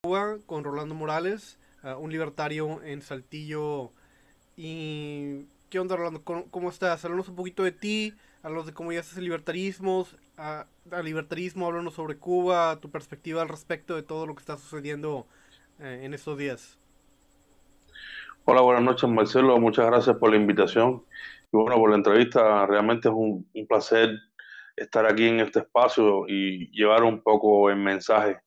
Cuba con Rolando Morales, uh, un libertario en Saltillo. ¿Y qué onda, Rolando? ¿Cómo, estás? Háblanos un poquito de ti, háblanos de cómo llegaste al libertarismo, a, al libertarismo, háblanos sobre Cuba, tu perspectiva al respecto de todo lo que está sucediendo eh, en estos días. Hola, buenas noches, Marcelo. Muchas gracias por la invitación y bueno, por la entrevista. Realmente es un placer estar aquí en este espacio y llevar un poco el mensaje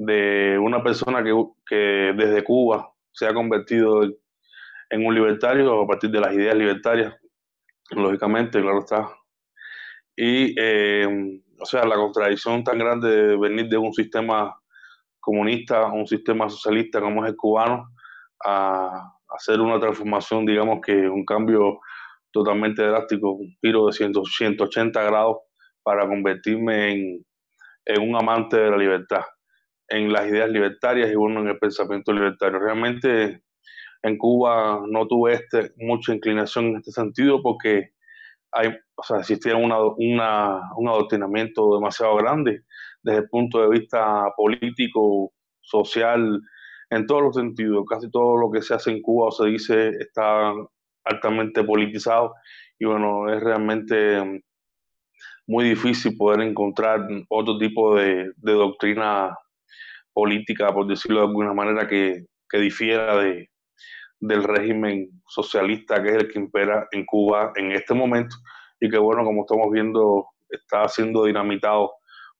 de una persona que, que desde Cuba se ha convertido en un libertario a partir de las ideas libertarias, lógicamente, claro está. Y, eh, o sea, la contradicción tan grande de venir de un sistema comunista un sistema socialista como es el cubano, a hacer una transformación, digamos que un cambio totalmente drástico, un giro de 180 grados para convertirme en, en un amante de la libertad, en las ideas libertarias y bueno, en el pensamiento libertario. Realmente en Cuba no tuve este, mucha inclinación en este sentido porque hay, o sea, existía una, un adoctrinamiento demasiado grande desde el punto de vista político, social, en todos los sentidos. Casi todo lo que se hace en Cuba o se dice está altamente politizado y bueno, es realmente muy difícil poder encontrar otro tipo de, doctrina política, por decirlo de alguna manera, que, que difiera de, del régimen socialista que es el que impera en Cuba en este momento. Y que bueno, como estamos viendo, está siendo dinamitado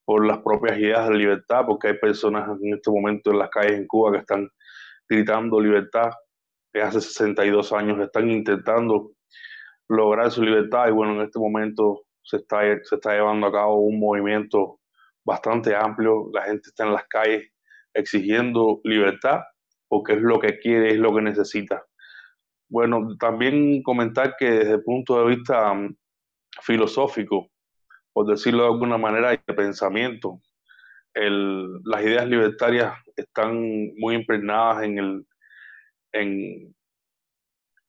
por las propias ideas de libertad, porque hay personas en este momento en las calles en Cuba que están gritando libertad, que hace 62 años están intentando lograr su libertad y bueno, en este momento se está, se está llevando a cabo un movimiento bastante amplio, la gente está en las calles exigiendo libertad porque es lo que quiere, es lo que necesita. Bueno, también comentar que desde el punto de vista mm, filosófico, por decirlo de alguna manera, de pensamiento, el, las ideas libertarias están muy impregnadas en el, en,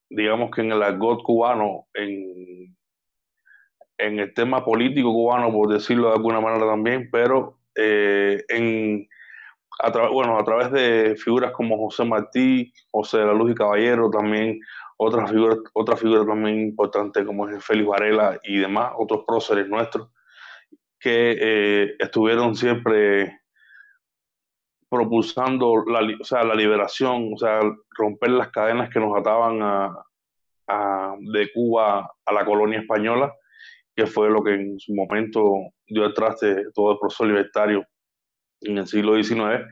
digamos que en el argot cubano, en, en el tema político cubano, por decirlo de alguna manera también, pero eh, en, a bueno, a través de figuras como José Martí, José de la Luz y Caballero, también otras figuras, otra figura también importante como es Félix Varela y demás, otros próceres nuestros, que eh, estuvieron siempre propulsando la, o sea, la liberación, o sea, romper las cadenas que nos ataban a, a, de Cuba a la colonia española que fue lo que en su momento dio atrás de todo el proceso libertario en el siglo XIX,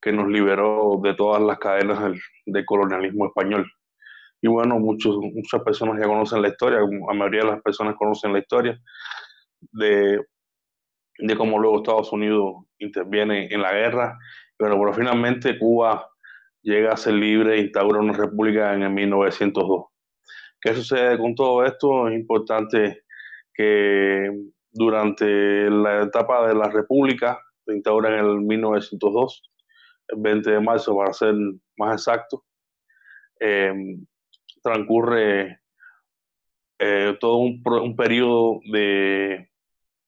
que nos liberó de todas las cadenas del, colonialismo español. Y bueno, muchos, muchas personas ya conocen la historia, la mayoría de las personas conocen la historia de, de cómo luego Estados Unidos interviene en la guerra. Pero bueno, finalmente Cuba llega a ser libre e instaura una república en el 1902. ¿Qué sucede con todo esto? Es importante que durante la etapa de la República, ahora en el 1902, el 20 de marzo para ser más exacto, em, transcurre eh, todo un, un, periodo de,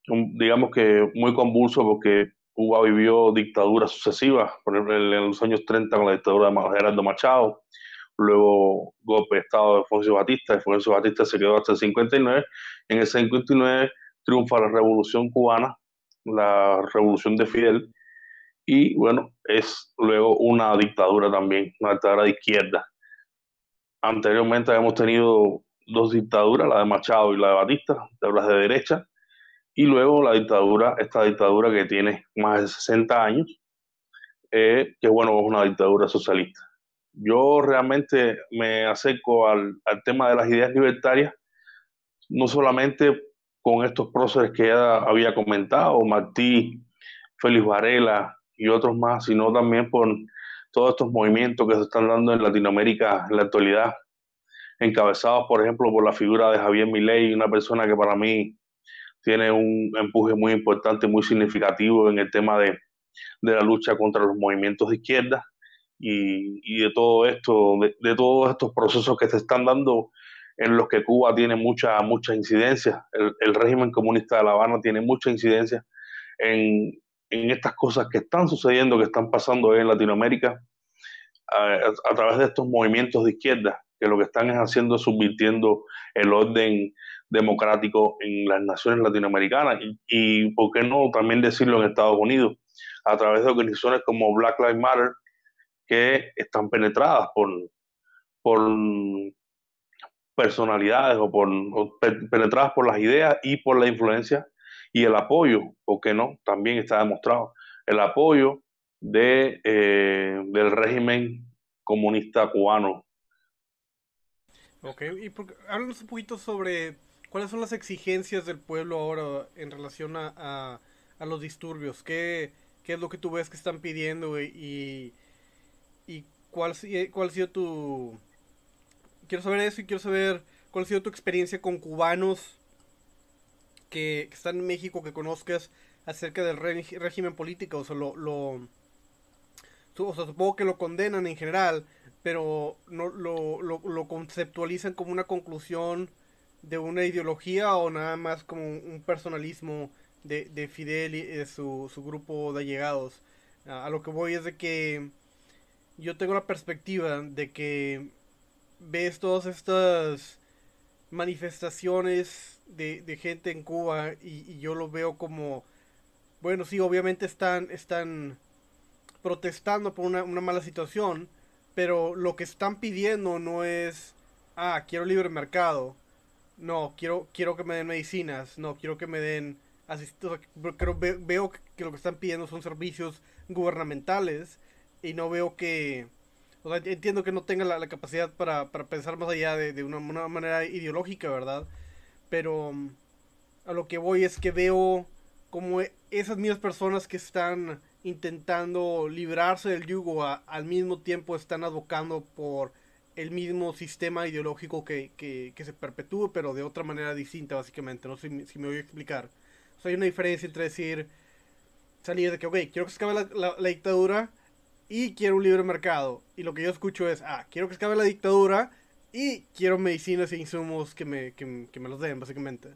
digamos que muy convulso porque Cuba vivió dictaduras sucesivas, por ejemplo en los años 30 con la dictadura de Gerardo Machado, luego golpe de Estado de Alfonso Batista, Alfonso Batista se quedó hasta el 59, en el 59 triunfa la revolución cubana, la revolución de Fidel, y bueno, es luego una dictadura también, una dictadura de izquierda. Anteriormente habíamos tenido dos dictaduras, la de Machado y la de Batista, dictaduras de derecha, y luego la dictadura, esta dictadura que tiene más de 60 años, eh, que bueno, es una dictadura socialista. Yo realmente me acerco al, tema de las ideas libertarias, no solamente con estos próceres que ya había comentado, Martí, Félix Varela y otros más, sino también por todos estos movimientos que se están dando en Latinoamérica en la actualidad, encabezados, por ejemplo, por la figura de Javier Milei, una persona que para mí tiene un empuje muy importante, muy significativo en el tema de, de la lucha contra los movimientos de izquierda y, de todo esto, de, todos estos procesos que se están dando en los que Cuba tiene mucha, mucha incidencia. El, régimen comunista de La Habana tiene mucha incidencia en, en estas cosas que están sucediendo, que están pasando en Latinoamérica, a, través de estos movimientos de izquierda, que lo que están es haciendo es subvirtiendo el orden democrático en las naciones latinoamericanas y, y, ¿por qué no también decirlo en Estados Unidos? A través de organizaciones como Black Lives Matter, que están penetradas por, por personalidades o por penetradas por las ideas y por la influencia y el apoyo, ¿por qué no? También está demostrado el apoyo de, eh, del régimen comunista cubano. Ok, y háblanos un poquito sobre cuáles son las exigencias del pueblo ahora en relación a, a, los disturbios. ¿Qué, ¿Qué, es lo que tú ves que están pidiendo y, y cuál, cuál ha sido tu... Quiero saber eso y quiero saber cuál ha sido tu experiencia con cubanos que, están en México, que conozcas acerca del régimen político. O sea, lo, lo o sea, supongo que lo condenan en general, pero no lo, lo, conceptualizan como una conclusión de una ideología o nada más como un personalismo de, de Fidel y de su, su grupo de allegados. A lo que voy es de que yo tengo la perspectiva de que ves todas estas manifestaciones de, de gente en Cuba y, y, yo lo veo como, bueno, sí, obviamente están, están protestando por una, mala situación, pero lo que están pidiendo no es, ah, quiero libre mercado, no, quiero, quiero que me den medicinas, no, quiero que me den asistencia, pero veo que lo que están pidiendo son servicios gubernamentales y no veo que, o sea, entiendo que no tenga la, capacidad para, pensar más allá de, de una, una, manera ideológica, ¿verdad? Pero mm, a lo que voy es que veo como esas mismas personas que están intentando librarse del yugo, al mismo tiempo están advocando por el mismo sistema ideológico que, que, se perpetúe, pero de otra manera distinta, básicamente. No sé si, me voy a explicar. O hay una diferencia entre decir, salir de que, ok, quiero que se acabe la, la, dictadura y quiero un libre mercado. Y lo que yo escucho es, ah, quiero que acabe la dictadura y quiero medicinas e insumos que me, que, que me los den, básicamente.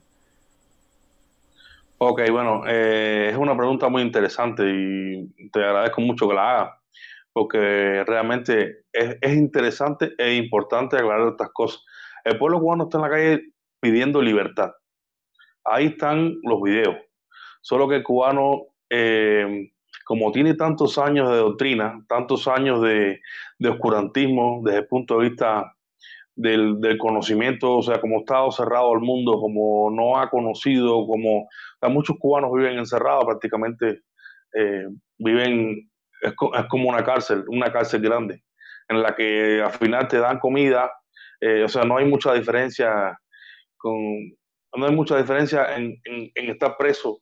Ok, bueno, eh, es una pregunta muy interesante y te agradezco mucho que la hagas, porque realmente es, es, interesante e importante aclarar estas cosas. El pueblo cubano está en la calle pidiendo libertad. Ahí están los videos. Solo que el cubano, eh, como tiene tantos años de doctrina, tantos años de, de oscurantismo desde el punto de vista del, conocimiento, o sea, como estado cerrado al mundo, como no ha conocido, como muchos cubanos viven encerrados prácticamente, eh, viven, es, como una cárcel, una cárcel grande, en la que al final te dan comida, eh, o sea, no hay mucha diferencia con, no hay mucha diferencia en, en, estar preso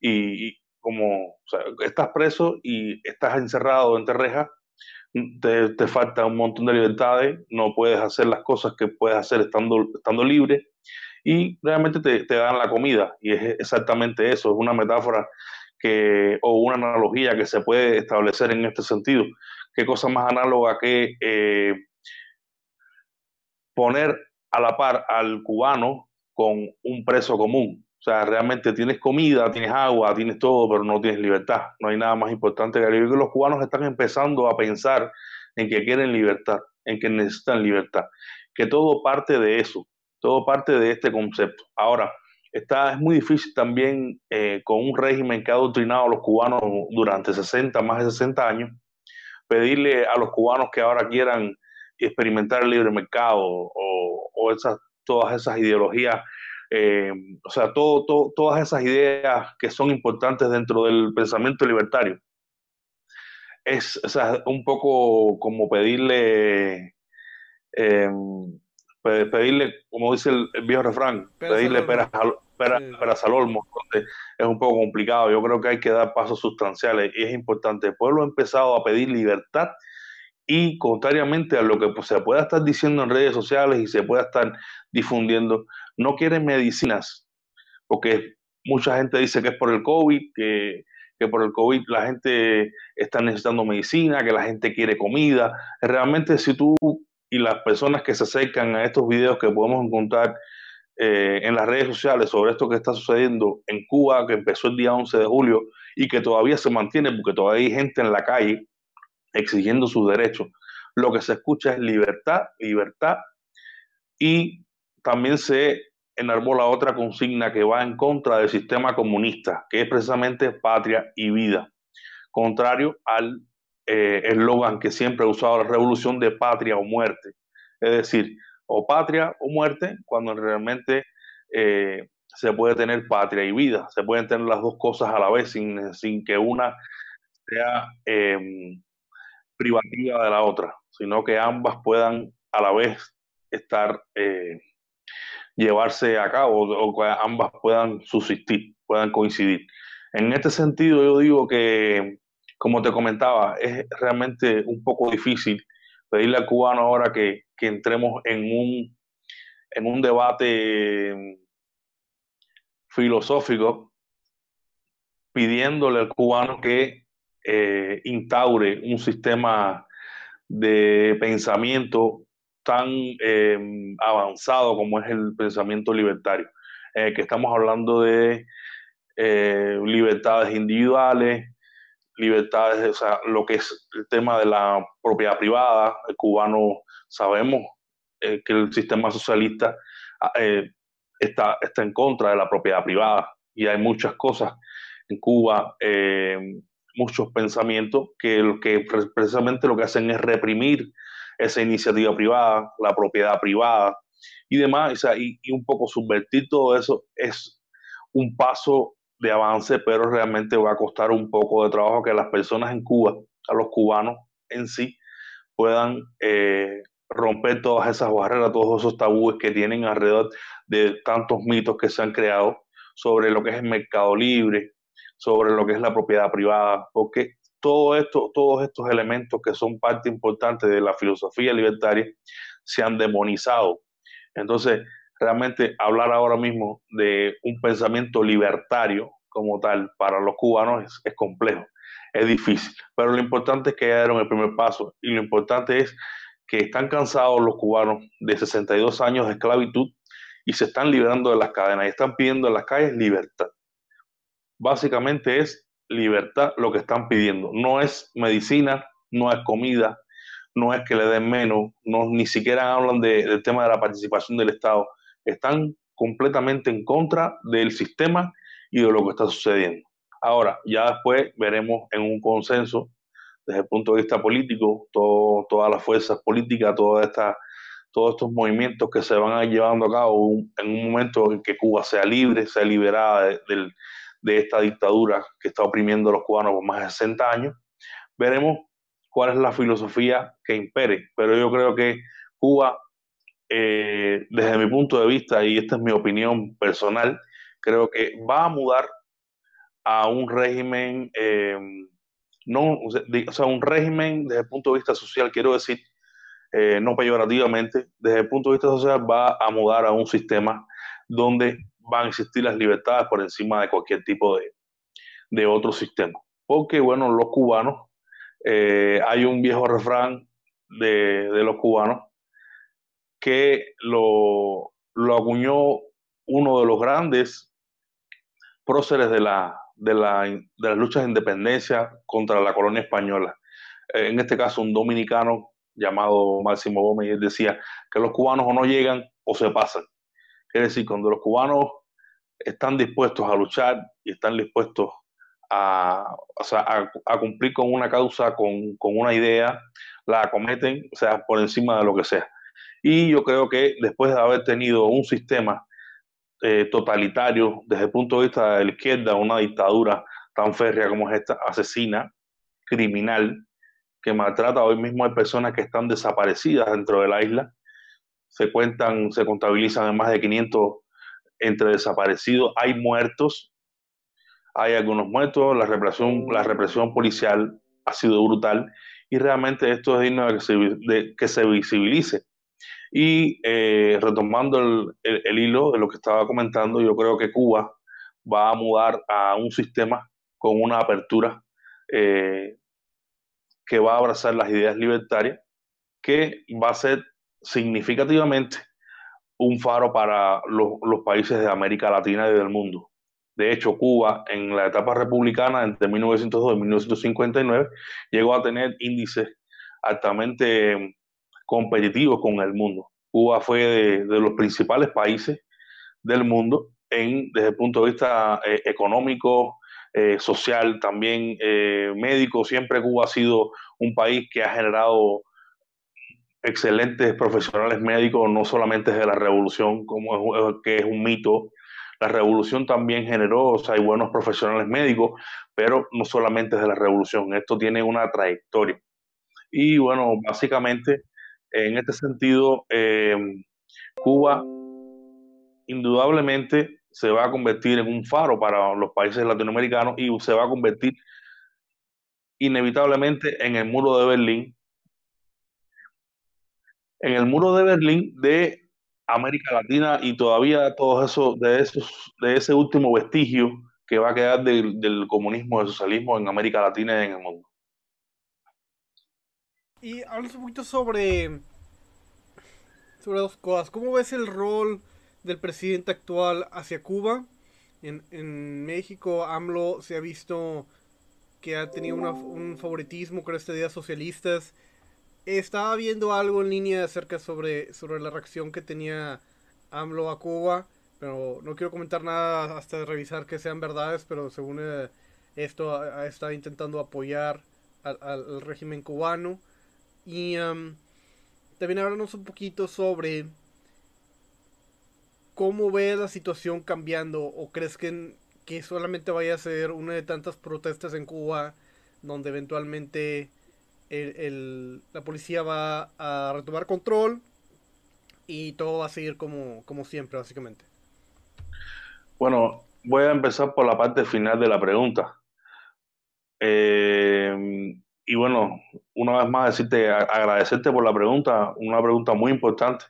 y, como, estás preso y estás encerrado entre rejas te, te, falta un montón de libertades, no puedes hacer las cosas que puedes hacer estando, estando libre y realmente te, te dan la comida y es exactamente eso, es una metáfora que, o una analogía que se puede establecer en este sentido. ¿Qué cosa más análoga que eh, poner a la par al cubano con un preso común? O sea, realmente tienes comida, tienes agua, tienes todo, pero no tienes libertad. No hay nada más importante que los cubanos están empezando a pensar en que quieren libertad, en que necesitan libertad. Que todo parte de eso, todo parte de este concepto. Ahora, está, es muy difícil también eh, con un régimen que ha adoctrinado a los cubanos durante 60, más de 60 años, pedirle a los cubanos que ahora quieran experimentar el libre mercado o, o esas, todas esas ideologías eh, o sea, todo, todas esas ideas que son importantes dentro del pensamiento libertario. Es un poco como pedirle, eh, pedirle, como dice el, viejo refrán, pedirle peras, peras, al olmo, es un poco complicado. Yo creo que hay que dar pasos sustanciales y es importante. El pueblo ha empezado a pedir libertad y contrariamente a lo que se pueda estar diciendo en redes sociales y se pueda estar difundiendo, no quieren medicinas, porque mucha gente dice que es por el COVID, que, por el COVID la gente está necesitando medicina, que la gente quiere comida. Realmente si tú y las personas que se acercan a estos videos que podemos encontrar eh, en las redes sociales sobre esto que está sucediendo en Cuba, que empezó el día 11 de julio y que todavía se mantiene porque todavía hay gente en la calle exigiendo sus derechos, lo que se escucha es libertad, libertad y también se enarbola otra consigna que va en contra del sistema comunista, que es precisamente patria y vida, contrario al eh, eslogan que siempre ha usado la revolución de patria o muerte. Es decir, o patria o muerte, cuando realmente eh, se puede tener patria y vida, se pueden tener las dos cosas a la vez sin, sin que una sea em, privativa de la otra, sino que ambas puedan a la vez estar eh, llevarse a cabo o que ambas puedan subsistir, puedan coincidir. En este sentido, yo digo que, como te comentaba, es realmente un poco difícil pedirle al cubano ahora que, que entremos en un, en un debate filosófico pidiéndole al cubano que eh, instaure un sistema de pensamiento tan em, avanzado como es el pensamiento libertario, eh, que estamos hablando de eh, libertades individuales, libertades, o sea, lo que es el tema de la propiedad privada, el cubano sabemos que el sistema socialista ah, está, está en contra de la propiedad privada. Y hay muchas cosas en Cuba, muchos pensamientos que, que precisamente lo que hacen es reprimir esa iniciativa privada, la propiedad privada y demás, y, un poco subvertir todo eso es un paso de avance, pero realmente va a costar un poco de trabajo que las personas en Cuba, a los cubanos en sí, puedan eh, romper todas esas barreras, todos esos tabúes que tienen alrededor de tantos mitos que se han creado sobre lo que es el mercado libre, sobre lo que es la propiedad privada, porque todos estos elementos que son parte importante de la filosofía libertaria se han demonizado. Entonces, realmente hablar ahora mismo de un pensamiento libertario como tal para los cubanos es, complejo, es difícil, pero lo importante es que ya dieron el primer paso y lo importante es que están cansados los cubanos de 62 años de esclavitud y se están liberando de las cadenas y están pidiendo en las calles libertad básicamente es libertad lo que están pidiendo. No es medicina, no es comida, no es que le den menos, no, ni siquiera hablan del tema de la participación del Estado. Están completamente en contra del sistema y de lo que está sucediendo. Ahora, ya después veremos en un consenso desde el punto de vista político, todas las fuerzas políticas, toda esta, todos estos movimientos que se van llevando a cabo en un momento en que Cuba sea libre, sea liberada del, de esta dictadura que está oprimiendo a los cubanos por más de 60 años, veremos cuál es la filosofía que impere. Pero yo creo que Cuba, eh, desde mi punto de vista, y esta es mi opinión personal, creo que va a mudar a un régimen, eh, no, o sea, un régimen desde el punto de vista social, quiero decir, eh, no peyorativamente, desde el punto de vista social va a mudar a un sistema donde van a existir las libertades por encima de cualquier tipo de, otro sistema. Porque, bueno, los cubanos, eh, hay un viejo refrán de, los cubanos que lo, lo, acuñó uno de los grandes próceres de, la, de, la, de las luchas de independencia contra la colonia española. Eh, en este caso, un dominicano llamado Máximo Gómez decía que los cubanos o no llegan o se pasan. Es decir, cuando los cubanos están dispuestos a luchar y están dispuestos a, cumplir con una causa, con, una idea, la acometen, o sea, por encima de lo que sea. Y yo creo que después de haber tenido un sistema eh, totalitario desde el punto de vista de la izquierda, una dictadura tan férrea como es esta, asesina, criminal, que maltrata hoy mismo a personas que están desaparecidas dentro de la isla. Se cuentan, se contabilizan más de 500 entre desaparecidos hay muertos, hay algunos muertos, la represión, la represión policial ha sido brutal y realmente esto es digno de que se, visibilice. Y eh, retomando el, hilo de lo que estaba comentando, yo creo que Cuba va a mudar a un sistema con una apertura eh, que va a abrazar las ideas libertarias, que va a ser significativamente un faro para los, países de América Latina y del mundo. De hecho, Cuba en la etapa republicana entre 1902 y 1959 llegó a tener índices altamente competitivos con el mundo. Cuba fue de, los principales países del mundo en, desde el punto de vista eh, económico, eh, social, también eh, médico. Siempre Cuba ha sido un país que ha generado excelentes profesionales médicos, no solamente desde la revolución, como es, que es un mito. La revolución también generó, o sea, hay buenos profesionales médicos, pero no solamente desde la revolución. Esto tiene una trayectoria. Y bueno, básicamente, en este sentido, eh, Cuba indudablemente se va a convertir en un faro para los países latinoamericanos y se va a convertir inevitablemente en el muro de Berlín en el muro de Berlín de América Latina y todavía todo eso, de, esos, de ese último vestigio que va a quedar del, comunismo, del socialismo en América Latina y en el mundo. Y hablas un poquito sobre, sobre dos cosas. ¿Cómo ves el rol del presidente actual hacia Cuba? En, en México, AMLO se ha visto que ha tenido un favoritismo con estas ideas socialistas estaba viendo algo en línea acerca sobre, sobre la reacción que tenía AMLO a Cuba, pero no quiero comentar nada hasta revisar que sean verdades, pero según eh, esto estado intentando apoyar al, régimen cubano. Y también háblanos un poquito sobre cómo ves la situación cambiando o crees que, que solamente vaya a ser una de tantas protestas en Cuba donde eventualmente el, la policía va a retomar control y todo va a seguir como, como siempre, básicamente. Bueno, voy a empezar por la parte final de la pregunta. Eh, y bueno, una vez más decirte, agradecerte por la pregunta, una pregunta muy importante.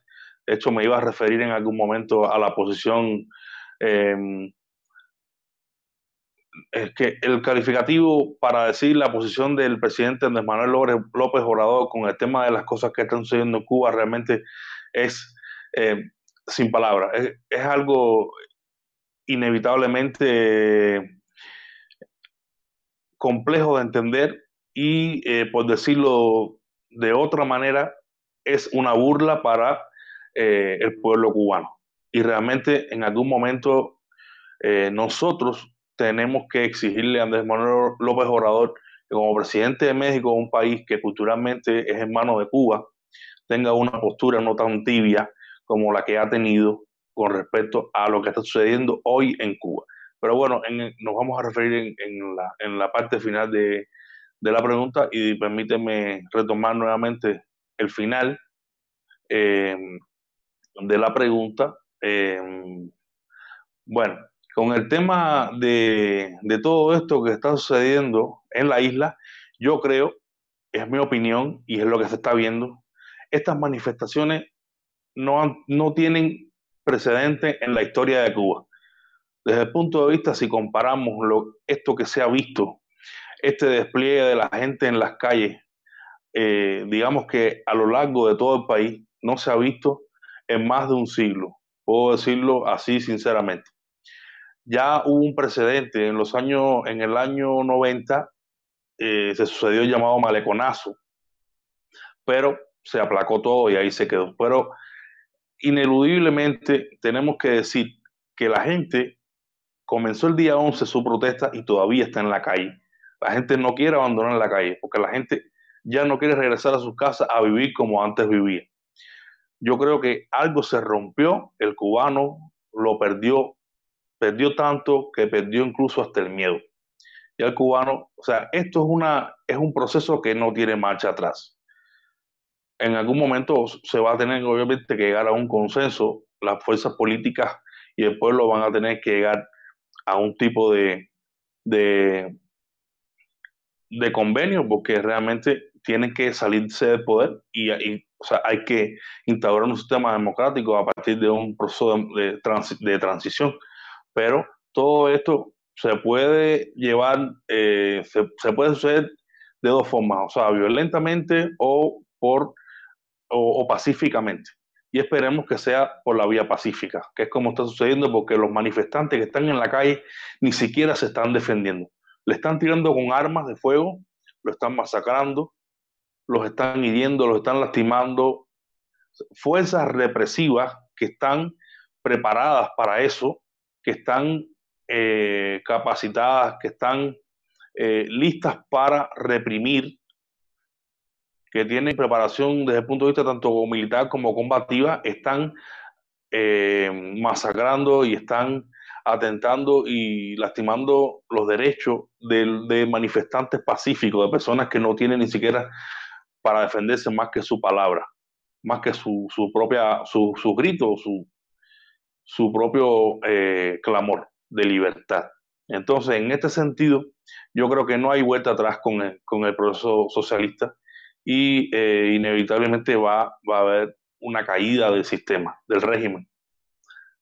De hecho, me iba a referir en algún momento a la posición eh, es que el calificativo para decir la posición del presidente Andrés Manuel López Obrador con el tema de las cosas que están sucediendo en Cuba realmente es eh, sin palabras. Es, algo inevitablemente complejo de entender y, eh, por decirlo de otra manera, es una burla para eh, el pueblo cubano. Y realmente en algún momento nosotros tenemos que exigirle a Andrés Manuel López Obrador que como presidente de México, un país que culturalmente es hermano de Cuba, tenga una postura no tan tibia como la que ha tenido con respecto a lo que está sucediendo hoy en Cuba. Pero bueno, nos vamos a referir en, la, parte final de, la pregunta y permíteme retomar nuevamente el final eh, de la pregunta. Eh, bueno, con el tema de, todo esto que está sucediendo en la isla, yo creo, es mi opinión y es lo que se está viendo, estas manifestaciones no, no tienen precedente en la historia de Cuba. Desde el punto de vista, si comparamos esto que se ha visto, este despliegue de la gente en las calles, eh, digamos que a lo largo de todo el país, no se ha visto en más de un siglo. Puedo decirlo así sinceramente ya hubo un precedente en los años, en el año 90 eh, se sucedió el llamado maleconazo, pero se aplacó todo y ahí se quedó. Pero ineludiblemente tenemos que decir que la gente comenzó el día 11 su protesta y todavía está en la calle. La gente no quiere abandonar la calle porque la gente ya no quiere regresar a sus casas a vivir como antes vivía. Yo creo que algo se rompió, el cubano lo perdió perdió tanto que perdió incluso hasta el miedo. Y el cubano, o sea, esto es, una, es un proceso que no tiene marcha atrás. En algún momento se va a tener obviamente que llegar a un consenso, las fuerzas políticas y el pueblo van a tener que llegar a un tipo de, de, de convenio porque realmente tienen que salirse del poder y, o sea, hay que instaurar un sistema democrático a partir de un proceso de, de transición pero todo esto se puede llevar, eh, se, puede suceder de dos formas, o sea, violentamente o, por, o, pacíficamente. y esperemos que sea por la vía pacífica, que es como está sucediendo porque los manifestantes que están en la calle ni siquiera se están defendiendo. Le están tirando con armas de fuego, lo están masacrando, los están hiriendo, los están lastimando. Fuerzas represivas que están preparadas para eso, que están eh, capacitadas, que están eh, listas para reprimir, que tienen preparación desde el punto de vista tanto militar como combativa, están eh, masacrando y están atentando y lastimando los derechos de, manifestantes pacíficos, de personas que no tienen ni siquiera para defenderse más que su palabra, más que su, propia, su, su grito, su, su propio eh, clamor de libertad. Entonces, en este sentido, yo creo que no hay vuelta atrás con el, con el proceso socialista y eh, inevitablemente va, va a haber una caída del sistema, del régimen.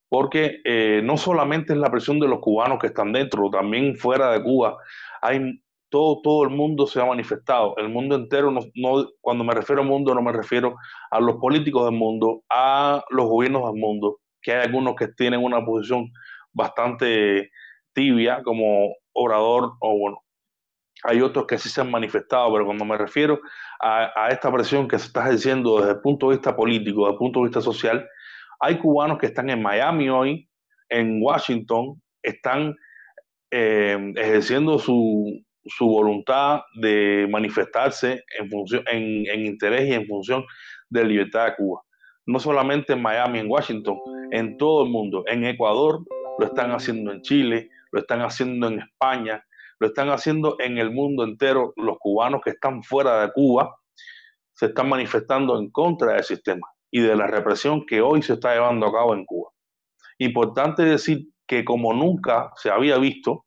Porque eh, no solamente es la presión de los cubanos que están dentro, también fuera de Cuba hay todo, todo el mundo se ha manifestado, el mundo entero, no, cuando me refiero al mundo no me refiero a los políticos del mundo, a los gobiernos del mundo, que hay algunos que tienen una posición bastante tibia como orador o bueno, hay otros que sí se han manifestado, pero cuando me refiero a, esta presión que se está ejerciendo desde el punto de vista político, desde el punto de vista social, hay cubanos que están en Miami hoy, en Washington, están eh, ejerciendo su, su, voluntad de manifestarse en, función, en, en interés y en función de la libertad de Cuba. No solamente en Miami, en Washington, en todo el mundo. En Ecuador, lo están haciendo en Chile, lo están haciendo en España, lo están haciendo en el mundo entero. Los cubanos que están fuera de Cuba se están manifestando en contra del sistema y de la represión que hoy se está llevando a cabo en Cuba. Importante decir que como nunca se había visto,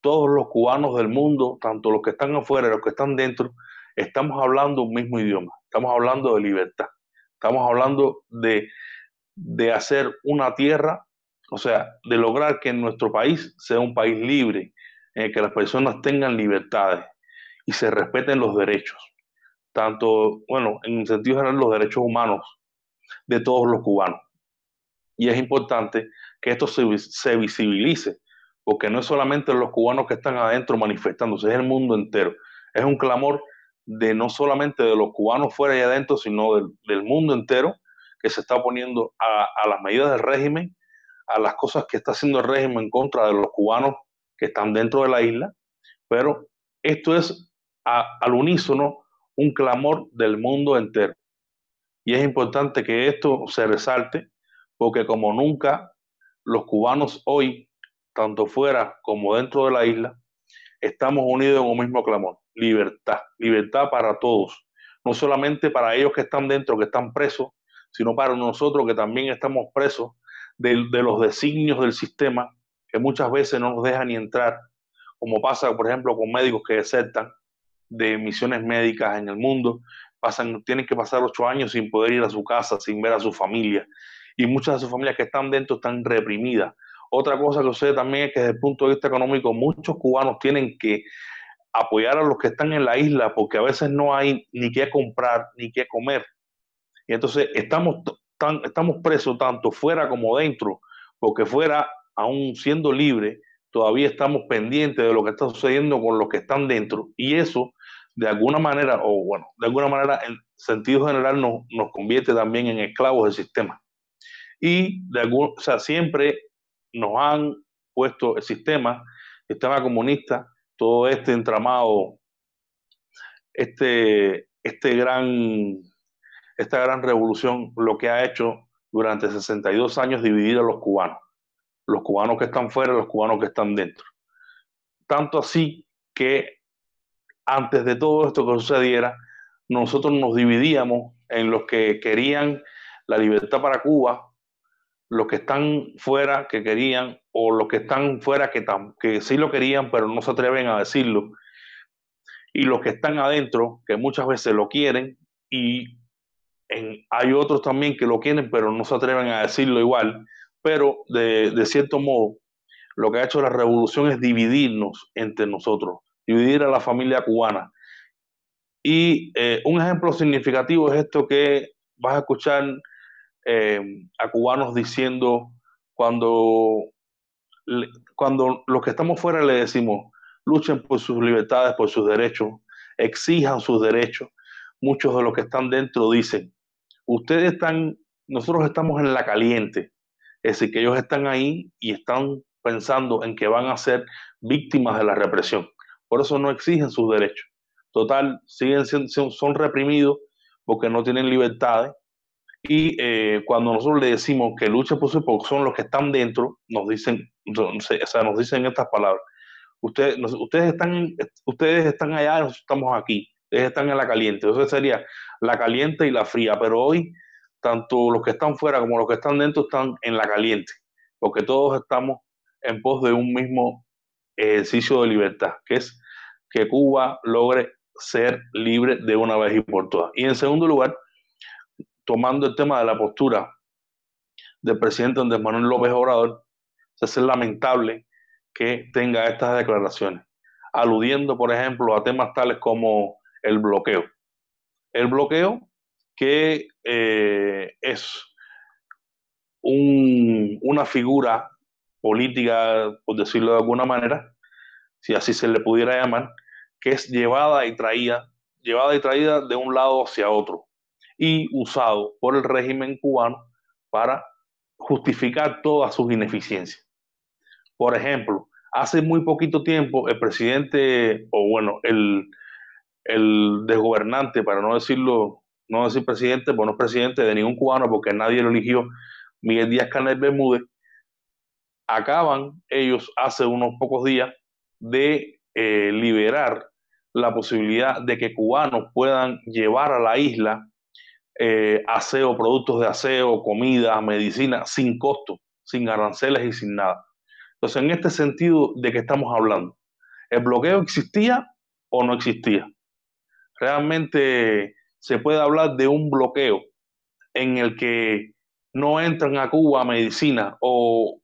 todos los cubanos del mundo, tanto los que están afuera y los que están dentro, estamos hablando un mismo idioma, estamos hablando de libertad, estamos hablando de, de hacer una tierra, o sea, de lograr que nuestro país sea un país libre, en que las personas tengan libertades y se respeten los derechos, tanto, bueno, en sentido general, los derechos humanos de todos los cubanos. Y es importante que esto se, se visibilice, porque no es solamente los cubanos que están adentro manifestándose, es el mundo entero. Es un clamor de no solamente de los cubanos fuera y adentro, sino del, del mundo entero que se está oponiendo a, a, las medidas del régimen, a las cosas que está haciendo el régimen en contra de los cubanos que están dentro de la isla, pero esto es al unísono un clamor del mundo entero. Y es importante que esto se resalte, porque como nunca los cubanos hoy, tanto fuera como dentro de la isla, estamos unidos en un mismo clamor, libertad, libertad para todos, no solamente para ellos que están dentro, que están presos, sino para nosotros que también estamos presos de, de los designios del sistema que muchas veces no nos dejan ni entrar, como pasa, por ejemplo, con médicos que desertan de misiones médicas en el mundo, pasan, tienen que pasar ocho años sin poder ir a su casa, sin ver a su familia, y muchas de sus familias que están dentro están reprimidas. Otra cosa que sucede también es que desde el punto de vista económico muchos cubanos tienen que apoyar a los que están en la isla porque a veces no hay ni qué comprar ni qué comer. Y entonces estamos, tan, estamos presos tanto fuera como dentro, porque fuera aún siendo libre, todavía estamos pendientes de lo que está sucediendo con los que están dentro y eso de alguna manera, o bueno, de alguna manera en sentido general nos, nos convierte también en esclavos del sistema. Y de algún, o sea, siempre nos han puesto el sistema, el sistema comunista, todo este entramado, este, este gran, esta gran revolución, lo que ha hecho durante 62 años dividir a los cubanos los cubanos que están fuera y los cubanos que están dentro. Tanto así que antes de todo esto que sucediera, nosotros nos dividíamos en los que querían la libertad para Cuba, los que están fuera que querían, o los que están fuera que, que sí lo querían, pero no se atreven a decirlo, y los que están adentro, que muchas veces lo quieren, y hay otros también que lo quieren, pero no se atreven a decirlo igual, pero de, cierto modo lo que ha hecho la revolución es dividirnos entre nosotros, dividir a la familia cubana. Y eh, un ejemplo significativo es esto que vas a escuchar eh, a cubanos diciendo cuando, cuando los que estamos fuera le decimos luchen por sus libertades, por sus derechos, exijan sus derechos. Muchos de los que están dentro dicen, ustedes están, nosotros estamos en la caliente, es decir, que ellos están ahí y están pensando en que van a ser víctimas de la represión. Por eso no exigen sus derechos. Total, siguen siendo, son reprimidos porque no tienen libertades. Y eh, cuando nosotros le decimos que lucha por su porque son los que están dentro, nos dicen, o sea, nos dicen estas palabras. Ustedes, ustedes, están, ustedes están allá, nosotros estamos aquí. Ustedes están en la caliente. Eso sería la caliente y la fría. Pero hoy, tanto los que están fuera como los que están dentro están en la caliente. Porque todos estamos en pos de un mismo ejercicio de libertad, que es que Cuba logre ser libre de una vez y por todas. Y en segundo lugar, tomando el tema de la postura del presidente Andrés Manuel López Obrador, es lamentable que tenga estas declaraciones, aludiendo, por ejemplo, a temas tales como el bloqueo. El bloqueo que eh, es una figura política, por decirlo de alguna manera, si así se le pudiera llamar, que es llevada y traída, llevada y traída de un lado hacia otro y usado por el régimen cubano para justificar todas sus ineficiencias. Por ejemplo, hace muy poquito tiempo el presidente, o bueno, el, el desgobernante, para no decirlo, no decir presidente, pues no es presidente de ningún cubano porque nadie lo eligió, Miguel Díaz Canel Bermúdez, acaban ellos hace unos pocos días de eh, liberar la posibilidad de que cubanos puedan llevar a la isla eh, aseo, productos de aseo, comida, medicina, sin costo, sin aranceles y sin nada. Entonces, en este sentido, ¿de qué estamos hablando? ¿El bloqueo existía o no existía? Realmente se puede hablar de un bloqueo en el que no entran a Cuba medicina o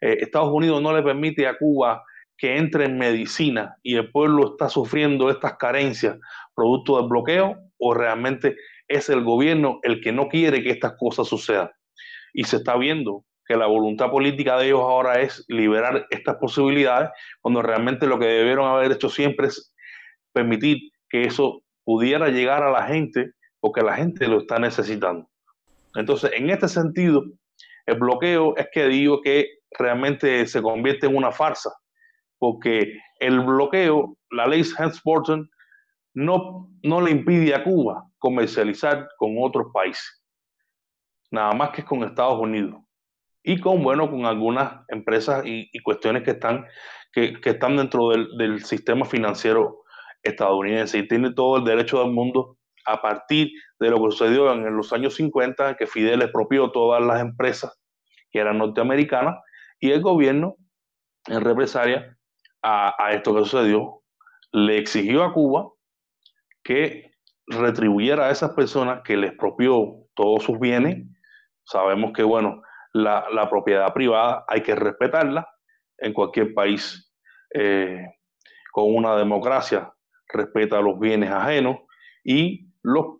eh, Estados Unidos no le permite a Cuba que entre en medicina y el pueblo está sufriendo estas carencias producto del bloqueo o realmente es el gobierno el que no quiere que estas cosas sucedan. Y se está viendo que la voluntad política de ellos ahora es liberar estas posibilidades, cuando realmente lo que debieron haber hecho siempre es permitir que eso pudiera llegar a la gente, porque la gente lo está necesitando. Entonces, en este sentido, el bloqueo es que digo que realmente se convierte en una farsa, porque el bloqueo, la ley Hans-Borten, no, no le impide a Cuba comercializar con otros países, nada más que con Estados Unidos. Y con, bueno, con algunas empresas y, cuestiones que están, que, están dentro del, del, sistema financiero estadounidense. Y tiene todo el derecho del mundo a partir de lo que sucedió en los años 50, que Fidel expropió todas las empresas que eran norteamericanas y el gobierno, en represalia a, esto que sucedió, le exigió a Cuba que retribuyera a esas personas que les expropió todos sus bienes. Sabemos que, bueno, la, propiedad privada hay que respetarla en cualquier país eh, con una democracia, respeta los bienes ajenos y los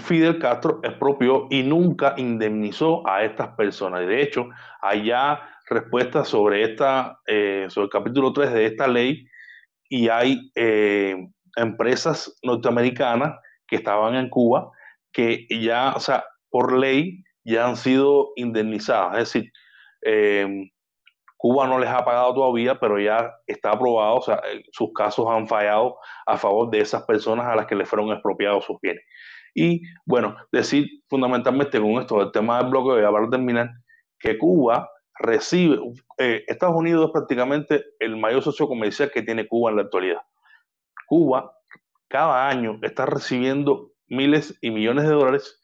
Fidel Castro expropió y nunca indemnizó a estas personas. De hecho, allá respuestas sobre, esta, eh, sobre el capítulo 3 de esta ley y hay eh, empresas norteamericanas que estaban en Cuba que ya, o sea, por ley ya han sido indemnizadas. Es decir, eh, Cuba no les ha pagado todavía, pero ya está aprobado, o sea, sus casos han fallado a favor de esas personas a las que les fueron expropiados sus bienes. Y bueno, decir fundamentalmente con esto, el tema del bloqueo, y para terminar, que Cuba recibe, eh, Estados Unidos es prácticamente el mayor socio comercial que tiene Cuba en la actualidad. Cuba cada año está recibiendo miles y millones de dólares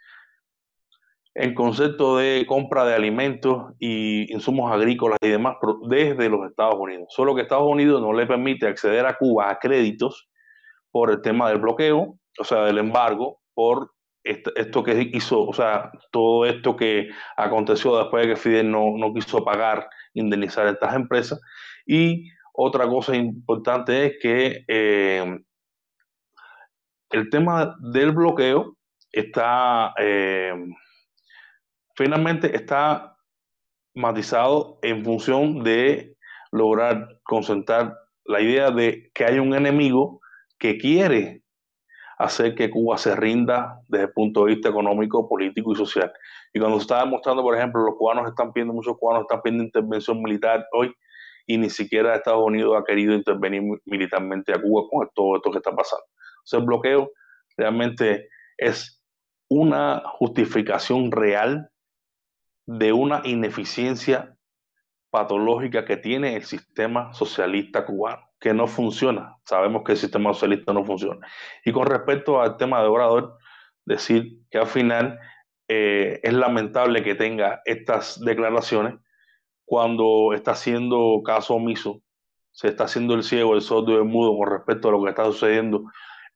en concepto de compra de alimentos y insumos agrícolas y demás desde los Estados Unidos. Solo que Estados Unidos no le permite acceder a Cuba a créditos por el tema del bloqueo, o sea, del embargo, por esto, que hizo, o sea, todo esto que aconteció después de que Fidel no, quiso pagar, indemnizar a estas empresas. Y otra cosa importante es que eh, el tema del bloqueo está, eh, finalmente está matizado en función de lograr concentrar la idea de que hay un enemigo que quiere hacer que Cuba se rinda desde el punto de vista económico, político y social. Y cuando se está demostrando, por ejemplo, los cubanos están pidiendo, muchos cubanos están pidiendo intervención militar hoy y ni siquiera Estados Unidos ha querido intervenir militarmente a Cuba con todo esto que está pasando. O el bloqueo realmente es una justificación real de una ineficiencia patológica que tiene el sistema socialista cubano, que no funciona. Sabemos que el sistema socialista no funciona. Y con respecto al tema de Obrador, decir que al final eh, es lamentable que tenga estas declaraciones cuando está haciendo caso omiso, se está haciendo el ciego, el sordo y el mudo con respecto a lo que está sucediendo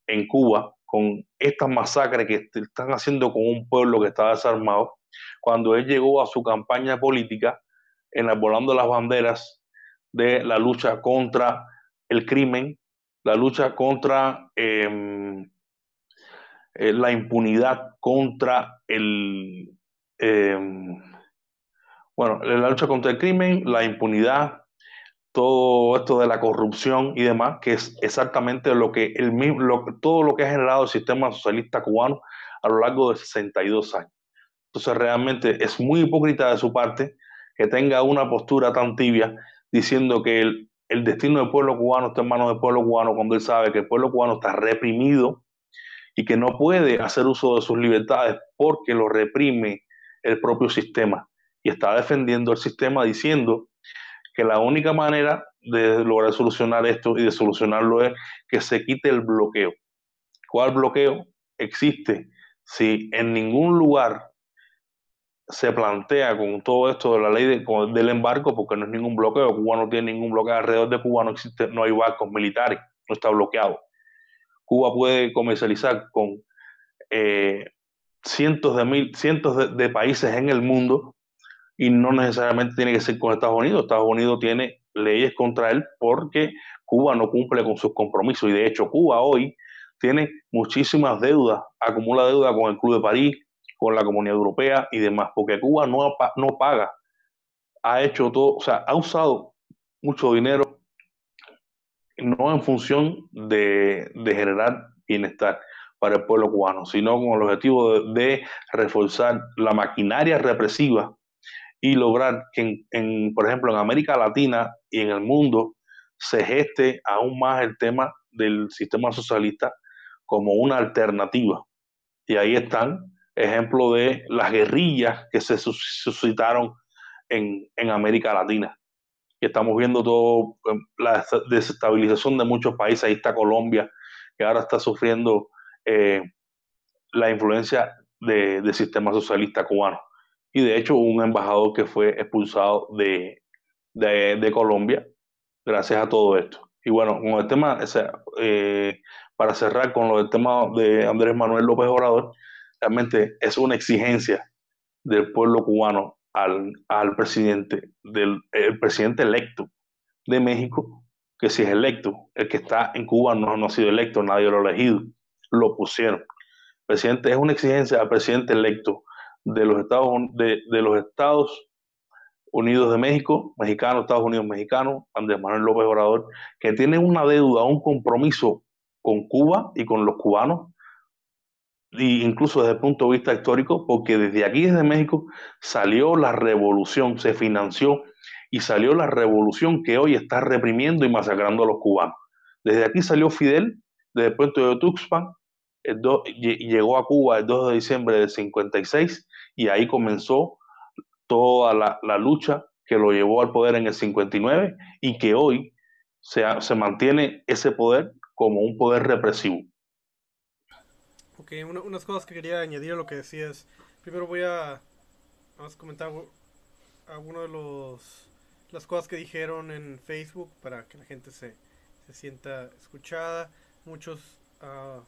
en Cuba, con estas masacres que están haciendo con un pueblo que está desarmado, cuando él llegó a su campaña política, enarbolando las banderas de la lucha contra el crimen, la lucha contra em, eh, la impunidad, contra el... Em, bueno, la lucha contra el crimen, la impunidad, todo esto de la corrupción y demás, que es exactamente lo que el mismo, todo lo que ha generado el sistema socialista cubano a lo largo de 62 años. Entonces realmente es muy hipócrita de su parte que tenga una postura tan tibia diciendo que el, el destino del pueblo cubano está en manos del pueblo cubano cuando él sabe que el pueblo cubano está reprimido y que no puede hacer uso de sus libertades porque lo reprime el propio sistema. Y está defendiendo el sistema diciendo que la única manera de lograr solucionar esto y de solucionarlo es que se quite el bloqueo. ¿Cuál bloqueo existe? Si en ningún lugar se plantea con todo esto de la ley del embarco, porque no es ningún bloqueo, Cuba no tiene ningún bloqueo, alrededor de Cuba no existe, no hay barcos militares, no está bloqueado. Cuba puede comercializar con eh, cientos de mil, cientos de, países en el mundo y no necesariamente tiene que ser con Estados Unidos. Estados Unidos tiene leyes contra él porque Cuba no cumple con sus compromisos y de hecho Cuba hoy tiene muchísimas deudas, acumula deuda con el Club de París, con la Comunidad Europea y demás, porque Cuba no, no paga, ha hecho todo, o sea, ha usado mucho dinero no en función de, generar bienestar para el pueblo cubano, sino con el objetivo de, reforzar la maquinaria represiva y lograr que, en, por ejemplo, en América Latina y en el mundo se geste aún más el tema del sistema socialista como una alternativa. Y ahí están ejemplo de las guerrillas que se suscitaron en, América Latina. Estamos viendo todo em, la desestabilización de muchos países. Ahí está Colombia, que ahora está sufriendo eh, la influencia del sistema socialista cubano. Y de hecho, un embajador que fue expulsado de, Colombia gracias a todo esto. Y bueno, con el tema, eh, para cerrar con lo del tema de Andrés Manuel López Obrador, realmente es una exigencia del pueblo cubano al, al presidente, del el presidente electo de México, que si es electo, el que está en Cuba no, no ha sido electo, nadie lo ha elegido, lo pusieron. presidente es una exigencia al presidente electo de los Estados, de, de los Estados Unidos de México, mexicano, Estados Unidos mexicano, Andrés Manuel López Obrador, que tiene una deuda, un compromiso con Cuba y con los cubanos incluso desde el punto de vista histórico, porque desde aquí, desde México, salió la revolución, se financió y salió la revolución que hoy está reprimiendo y masacrando a los cubanos. Desde aquí salió Fidel, desde el puente de Tuxpan, llegó a Cuba el 2 de diciembre del 56 y ahí comenzó toda la, lucha que lo llevó al poder en el 59 y que hoy se, se mantiene ese poder como un poder represivo. Ok, unas cosas que quería añadir a lo que decías. Primero voy a, comentar algunas de los, las cosas que dijeron en Facebook para que la gente se, se sienta escuchada. Muchos uh,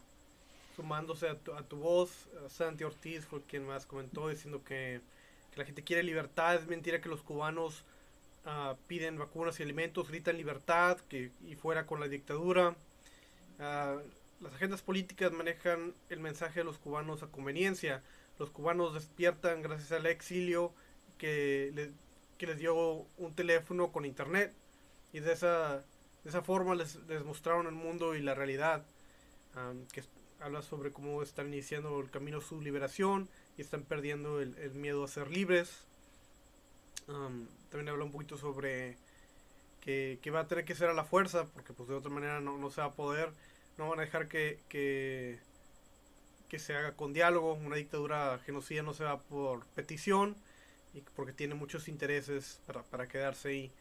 sumándose a tu, a tu voz. Santi Ortiz fue quien más comentó diciendo que, que, la gente quiere libertad. Es mentira que los cubanos uh, piden vacunas y alimentos, gritan libertad que, y fuera con la dictadura. Uh, las agendas políticas manejan el mensaje de los cubanos a conveniencia. Los cubanos despiertan gracias al exilio que, que les dio un teléfono con internet y de esa, de esa forma les, les mostraron el mundo y la realidad que habla sobre cómo están iniciando el camino a su liberación y están perdiendo el, el miedo a ser libres. también habla un poquito sobre que, que, va a tener que ser a la fuerza, porque pues de otra manera no, no se va a poder, no van a dejar que, que, que se haga con diálogo, una dictadura genocida no se va por petición, y porque tiene muchos intereses para, para quedarse ahí.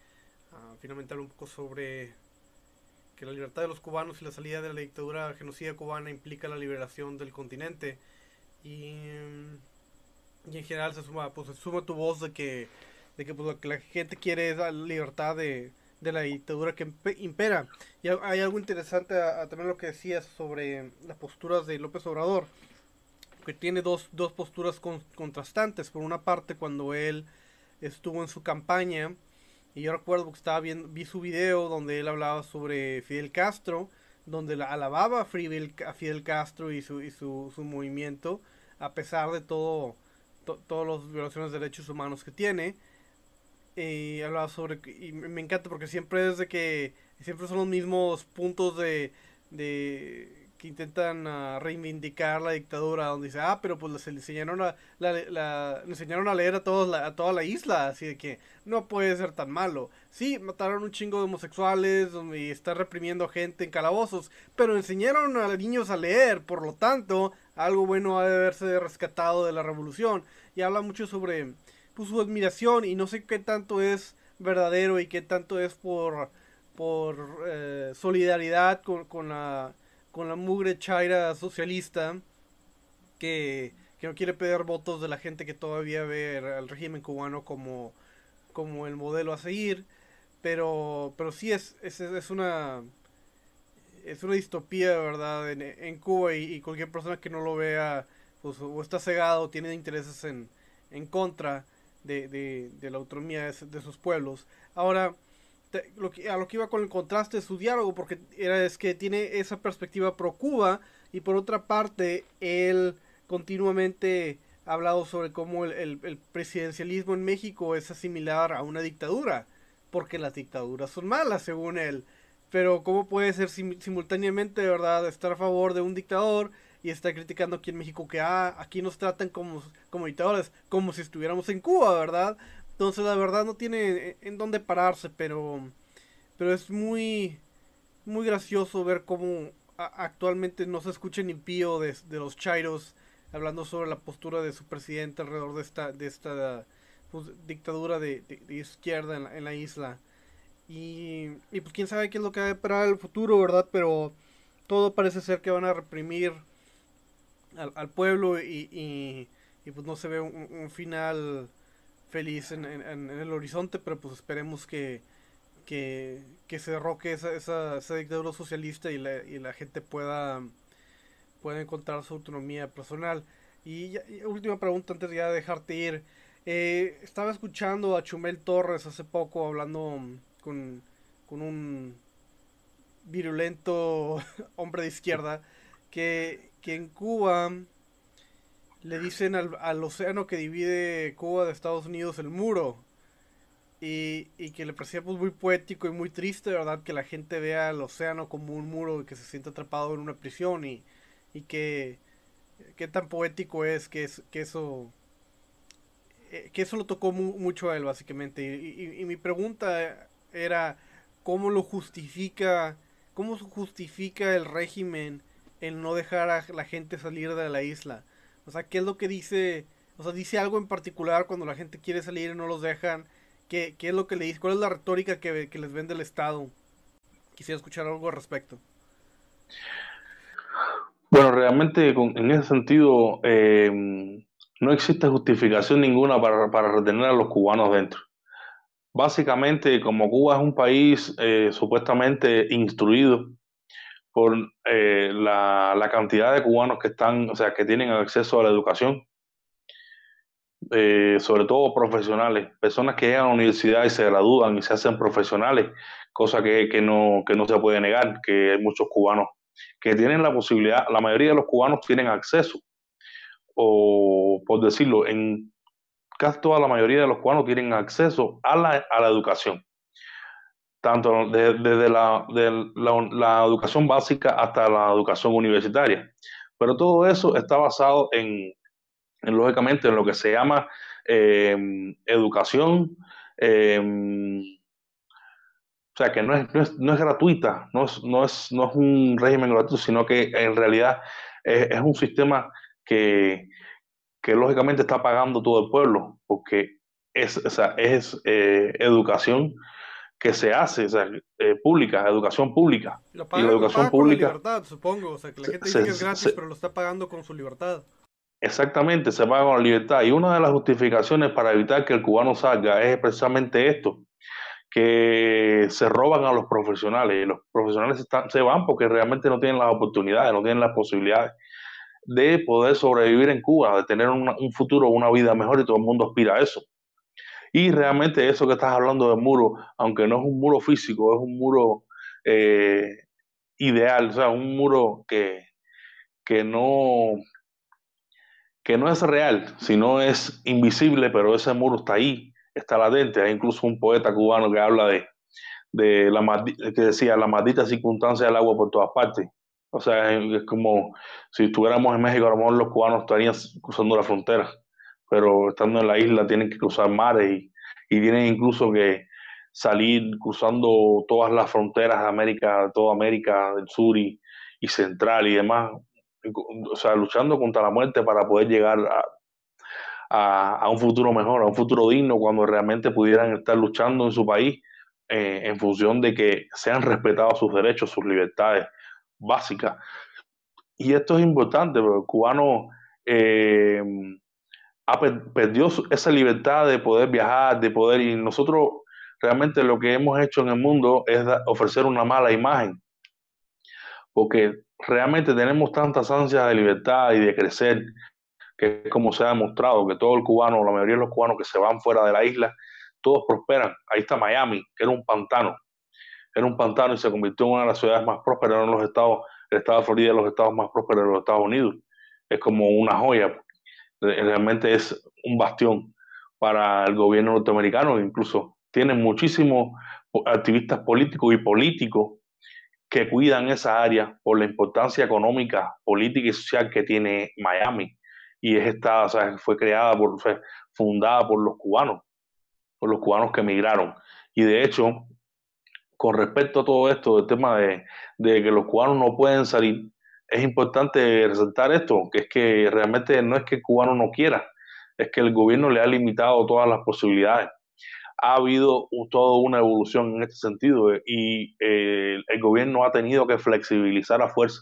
Uh, finalmente habla un poco sobre que la libertad de los cubanos y la salida de la dictadura genocida cubana implica la liberación del continente. Y, y en general se suma, pues, se suma tu voz de que, de que pues, lo que la gente quiere es la libertad de, de la dictadura que impera. Y hay algo interesante a, también lo que decías sobre las posturas de López Obrador, que tiene dos, dos posturas contrastantes. Por una parte, cuando él estuvo en su campaña, y yo recuerdo que estaba viendo, vi su video donde él hablaba sobre Fidel Castro, donde la, alababa a Fidel, a Fidel Castro y su, y su, su movimiento, a pesar de todo, todas las violaciones de derechos humanos que tiene. Y hablaba sobre, y me encanta porque siempre es que, siempre son los mismos puntos de, de intentan uh, reivindicar la dictadura, donde dice, ah, pero pues le enseñaron a, la, la, leer a, todos a toda la isla, así de que no puede ser tan malo. Sí, mataron un chingo de homosexuales, donde está reprimiendo gente en calabozos, pero enseñaron a niños a leer, por lo tanto, algo bueno ha de haberse rescatado de la revolución. Y habla mucho sobre pues, su admiración y no sé qué tanto es verdadero y qué tanto es por, por eh, solidaridad con, con la con la mugre chaira socialista que, no quiere pedir votos de la gente que todavía ve al régimen cubano como, como el modelo a seguir. Pero, pero sí es, es, es una es una distopía, ¿verdad? En, en Cuba y, cualquier persona que no lo vea pues, o está cegado, tiene intereses en, en contra de, de, de la autonomía de, de, sus pueblos. Ahora, lo que, a lo que iba con el contraste de su diálogo, porque era es que tiene esa perspectiva pro Cuba y por otra parte él continuamente ha hablado sobre cómo el, el, presidencialismo en México es similar a una dictadura, porque las dictaduras son malas según él. Pero cómo puede ser simultáneamente, verdad, estar a favor de un dictador y estar criticando aquí en México que ah, aquí nos tratan como, como dictadores, como si estuviéramos en Cuba, ¿verdad? Entonces la verdad no tiene en dónde pararse, pero, pero es muy, muy gracioso ver cómo actualmente no se escucha ni pío de, de, los Chairos hablando sobre la postura de su presidente alrededor de esta, de esta pues, dictadura de, izquierda en la, en la isla. Y, y, pues quién sabe qué es lo que va a esperar el futuro, ¿verdad? Pero todo parece ser que van a reprimir al, al pueblo y, y, y, pues no se ve un final feliz en, en, el horizonte, pero pues esperemos que, que, que se derroque esa, esa, esa, dictadura socialista y la, y la gente pueda, pueda encontrar su autonomía personal. Y, última pregunta antes de dejarte ir. Eh, estaba escuchando a Chumel Torres hace poco hablando con, con un virulento hombre de izquierda que, que en Cuba le dicen al, al, océano que divide Cuba de Estados Unidos el muro. Y, y, que le parecía pues muy poético y muy triste, ¿verdad? Que la gente vea el océano como un muro y que se siente atrapado en una prisión y, y que, tan poético es que, es, que eso eh, que eso lo tocó mucho a él básicamente y, y, y, mi pregunta era cómo lo justifica cómo justifica el régimen el no dejar a la gente salir de la isla o sea, ¿qué es lo que dice? O sea, dice algo en particular cuando la gente quiere salir y no los dejan. ¿Qué, qué es lo que le dice? ¿Cuál es la retórica que, que les vende el Estado? Quisiera escuchar algo al respecto. Bueno, realmente en ese sentido eh, no existe justificación ninguna para, para, retener a los cubanos dentro. Básicamente, como Cuba es un país eh, supuestamente instruido, por eh, la, la, cantidad de cubanos que están, o sea, que tienen acceso a la educación, eh, sobre todo profesionales, personas que llegan a la universidad y se gradúan y se hacen profesionales, cosa que, que, no, que no se puede negar, que hay muchos cubanos que tienen la posibilidad, la mayoría de los cubanos tienen acceso, o por decirlo, en casi toda la mayoría de los cubanos tienen acceso a la, a la educación, tanto desde la, de la, educación básica hasta la educación universitaria. Pero todo eso está basado en, lógicamente, en lo que se llama eh, educación. Eh, o sea, que no es, no es, gratuita, no es, no, es, no es un régimen gratuito, sino que en realidad es, es un sistema que, que lógicamente está pagando todo el pueblo, porque es, o sea, es eh, educación que se hace, o sea, eh, pública, educación pública. Lo paga, y la educación pública. Con libertad, supongo. O sea, que la gente dice que es gratis, pero lo está pagando con su libertad. Exactamente, se paga con la libertad. Y una de las justificaciones para evitar que el cubano salga es precisamente esto, que se roban a los profesionales. Y los profesionales están, se van porque realmente no tienen las oportunidades, no tienen las posibilidades de poder sobrevivir en Cuba, de tener un futuro, una vida mejor y todo el mundo aspira a eso. Y realmente eso que estás hablando del muro, aunque no es un muro físico, es un muro eh, ideal, o sea, un muro que, que, no, que no es real, sino es invisible, pero ese muro está ahí, está latente. Hay incluso un poeta cubano que habla de, de la que decía la maldita circunstancia del agua por todas partes. O sea, es como si estuviéramos en México, a lo mejor los cubanos estarían cruzando la frontera, pero estando en la isla tienen que cruzar mares y, y tienen incluso que salir cruzando todas las fronteras de América, toda América del Sur y, Central y demás, o sea, luchando contra la muerte para poder llegar a, a, un futuro mejor, a un futuro digno, cuando realmente pudieran estar luchando en su país eh, en función de que sean respetados sus derechos, sus libertades básica. Y esto es importante, porque el cubano eh, perdió esa libertad de poder viajar, de poder, y nosotros realmente lo que hemos hecho en el mundo es ofrecer una mala imagen, porque realmente tenemos tantas ansias de libertad y de crecer, que como se ha demostrado, que todo el cubano, la mayoría de los cubanos que se van fuera de la isla, todos prosperan. Ahí está Miami, que era un pantano era un pantano y se convirtió en una de las ciudades más prósperas en los estados, el estado de Florida los estados más prósperos de los Estados Unidos. Es como una joya, realmente es un bastión para el gobierno norteamericano, incluso tienen muchísimos activistas políticos y políticos que cuidan esa área por la importancia económica, política y social que tiene Miami. Y es esta, o sea, fue creada, por, fue fundada por los cubanos, por los cubanos que emigraron. Y de hecho, con respecto a todo esto, el tema de, que los cubanos no pueden salir, es importante resaltar esto, que es que realmente no es que el cubano no quiera, es que el gobierno le ha limitado todas las posibilidades. Ha habido toda una evolución en este sentido eh, y eh, el gobierno ha tenido que flexibilizar a fuerza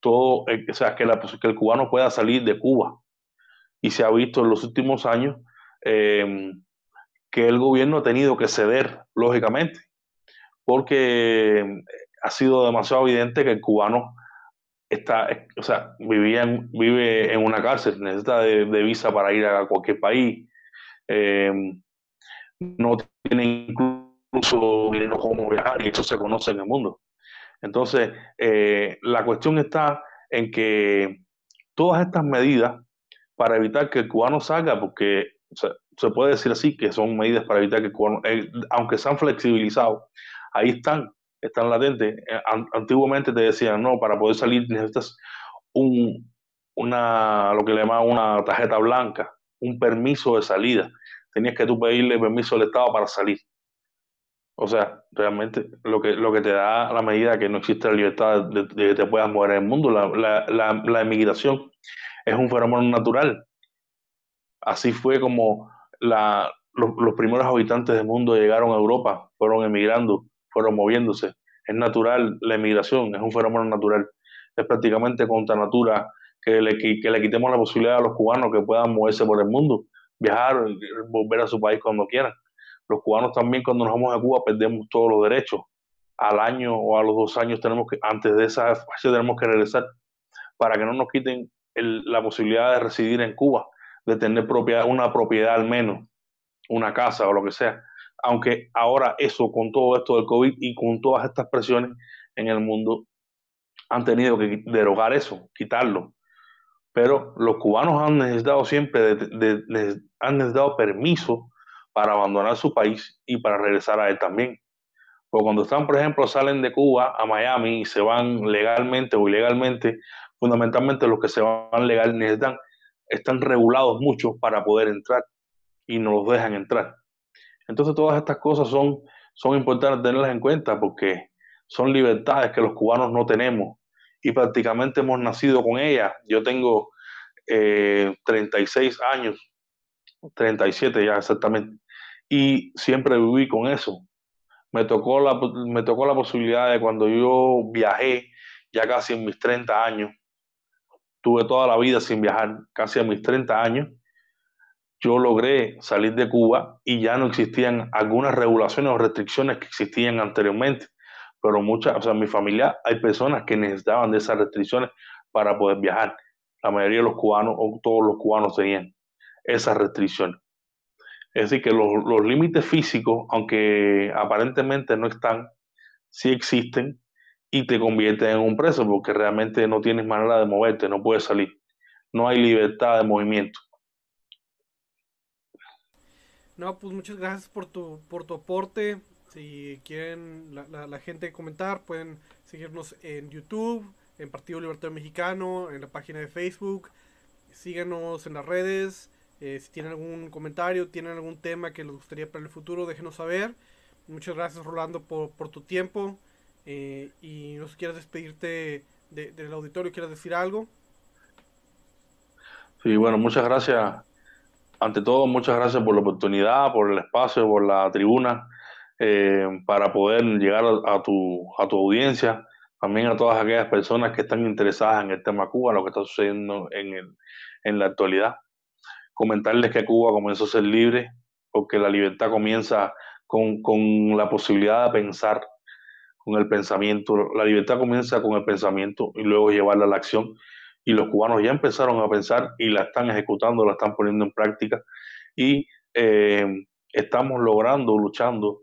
todo, eh, o sea, que, que, el cubano pueda salir de Cuba. Y se ha visto en los últimos años que el gobierno ha tenido que ceder, lógicamente, porque ha sido demasiado evidente que el cubano está, o sea, vivía vive en una cárcel, necesita de, visa para ir a cualquier país, eh, no tiene incluso dinero cómo viajar y eso se conoce en el mundo. Entonces, eh, la cuestión está en que todas estas medidas para evitar que el cubano salga, porque se puede decir así, que son medidas para evitar que el cubano, eh, aunque se han flexibilizado, ahí están, están latentes. Eh, antiguamente te decían, no, para poder salir necesitas un, una, lo que le llaman una tarjeta blanca, un permiso de salida. Tenías que tú pedirle permiso al Estado para salir. O sea, realmente lo que, lo que te da la medida que no existe la libertad de, que te puedas mover en el mundo, la, la, la, emigración es un fenómeno natural. Así fue como la, los, los, primeros habitantes del mundo llegaron a Europa, fueron emigrando fueron moviéndose. Es natural la emigración, es un fenómeno natural. Es prácticamente contra natura que le, que le quitemos la posibilidad a los cubanos que puedan moverse por el mundo, viajar, volver a su país cuando quieran. Los cubanos también cuando nos vamos a Cuba perdemos todos los derechos. Al año o a los dos años tenemos que, antes de esa fase tenemos que regresar para que no nos quiten la posibilidad de residir en Cuba, de tener propiedad, una propiedad al menos, una casa o lo que sea aunque ahora eso con todo esto del COVID y con todas estas presiones en el mundo han tenido que derogar eso, quitarlo. Pero los cubanos han necesitado siempre, han necesitado permiso para abandonar su país y para regresar a él también. Porque cuando están, por ejemplo, salen de Cuba a Miami y se van legalmente o ilegalmente, fundamentalmente los que se van legal necesitan, están regulados mucho para poder entrar y no los dejan entrar. Entonces todas estas cosas son, son importantes tenerlas en cuenta porque son libertades que los cubanos no tenemos y prácticamente hemos nacido con ellas. Yo tengo 36 eh, años, 37 ya exactamente, y siempre viví con eso. Me tocó, la, me tocó la posibilidad de cuando yo viajé, ya casi en mis 30 años, tuve toda la vida sin viajar, casi a mis 30 años, yo logré salir de Cuba y ya no existían algunas regulaciones o restricciones que existían anteriormente, pero muchas, o sea, en mi familia hay personas que necesitaban de esas restricciones para poder viajar. La mayoría de los cubanos o todos los cubanos tenían esas restricciones. Es decir, que los, los límites físicos, aunque aparentemente no están, sí existen y te convierten en un preso porque realmente no tienes manera de moverte, no puedes salir. No hay libertad de movimiento. No, pues muchas gracias por tu, por tu aporte. Si quieren la, la, gente comentar, pueden seguirnos en YouTube, en Partido Libertario Mexicano, en la página de Facebook. Síganos en las redes. Eh, si tienen algún comentario, tienen algún tema que les gustaría para el futuro, déjenos saber. Muchas gracias, Rolando, por, por tu tiempo. Eh, y no sé quieres despedirte del auditorio, quieres decir algo. Sí, bueno, muchas gracias ante todo, muchas gracias por la oportunidad, por el espacio, por la tribuna, eh, para poder llegar a, tu, a tu audiencia, también a todas aquellas personas que están interesadas en el tema Cuba, lo que está sucediendo en, el, en la actualidad. Comentarles que Cuba comenzó a ser libre, porque la libertad comienza con, con la posibilidad de pensar, con el pensamiento. La libertad comienza con el pensamiento y luego llevarla a la acción y los cubanos ya empezaron a pensar y la están ejecutando, la están poniendo en práctica y eh, estamos logrando, luchando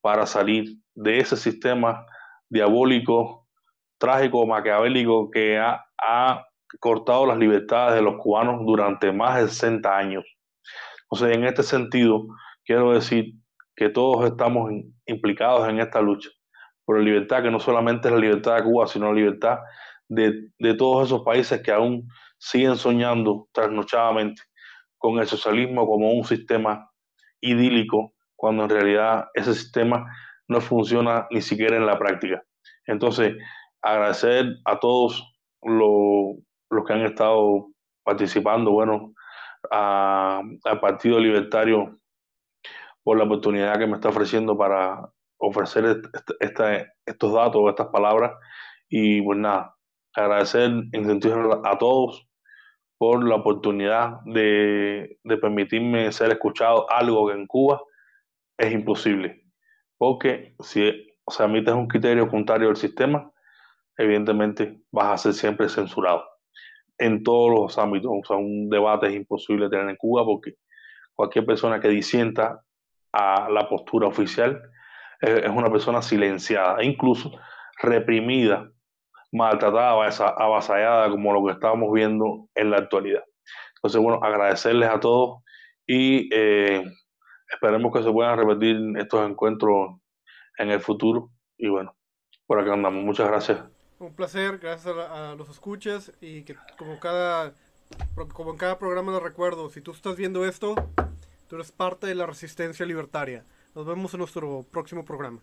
para salir de ese sistema diabólico, trágico, maquiavélico que ha, ha cortado las libertades de los cubanos durante más de 60 años. Sea, en este sentido, quiero decir que todos estamos implicados en esta lucha por la libertad, que no solamente es la libertad de Cuba, sino la libertad de, todos esos países que aún siguen soñando trasnochadamente con el socialismo como un sistema idílico, cuando en realidad ese sistema no funciona ni siquiera en la práctica. Entonces, agradecer a todos los, que han estado participando, bueno, al Partido Libertario por la oportunidad que me está ofreciendo para ofrecer estos datos, estas palabras. Y pues nada, agradecer en sentido a todos por la oportunidad de, permitirme ser escuchado algo que en Cuba es imposible. Porque si se admite un criterio contrario del sistema, evidentemente vas a ser siempre censurado en todos los ámbitos. O sea, un debate es imposible tener en Cuba porque cualquier persona que disienta a la postura oficial es una persona silenciada incluso reprimida maltratada, avasallada, como lo que estamos viendo en la actualidad. Entonces, bueno, agradecerles a todos y eh, esperemos que se puedan repetir estos encuentros en el futuro. Y bueno, por acá andamos. Muchas gracias. Un placer, gracias a, los escuchas y que como cada como en cada programa de recuerdo, si tú estás viendo esto, tú eres parte de la resistencia libertaria. Nos vemos en nuestro próximo programa.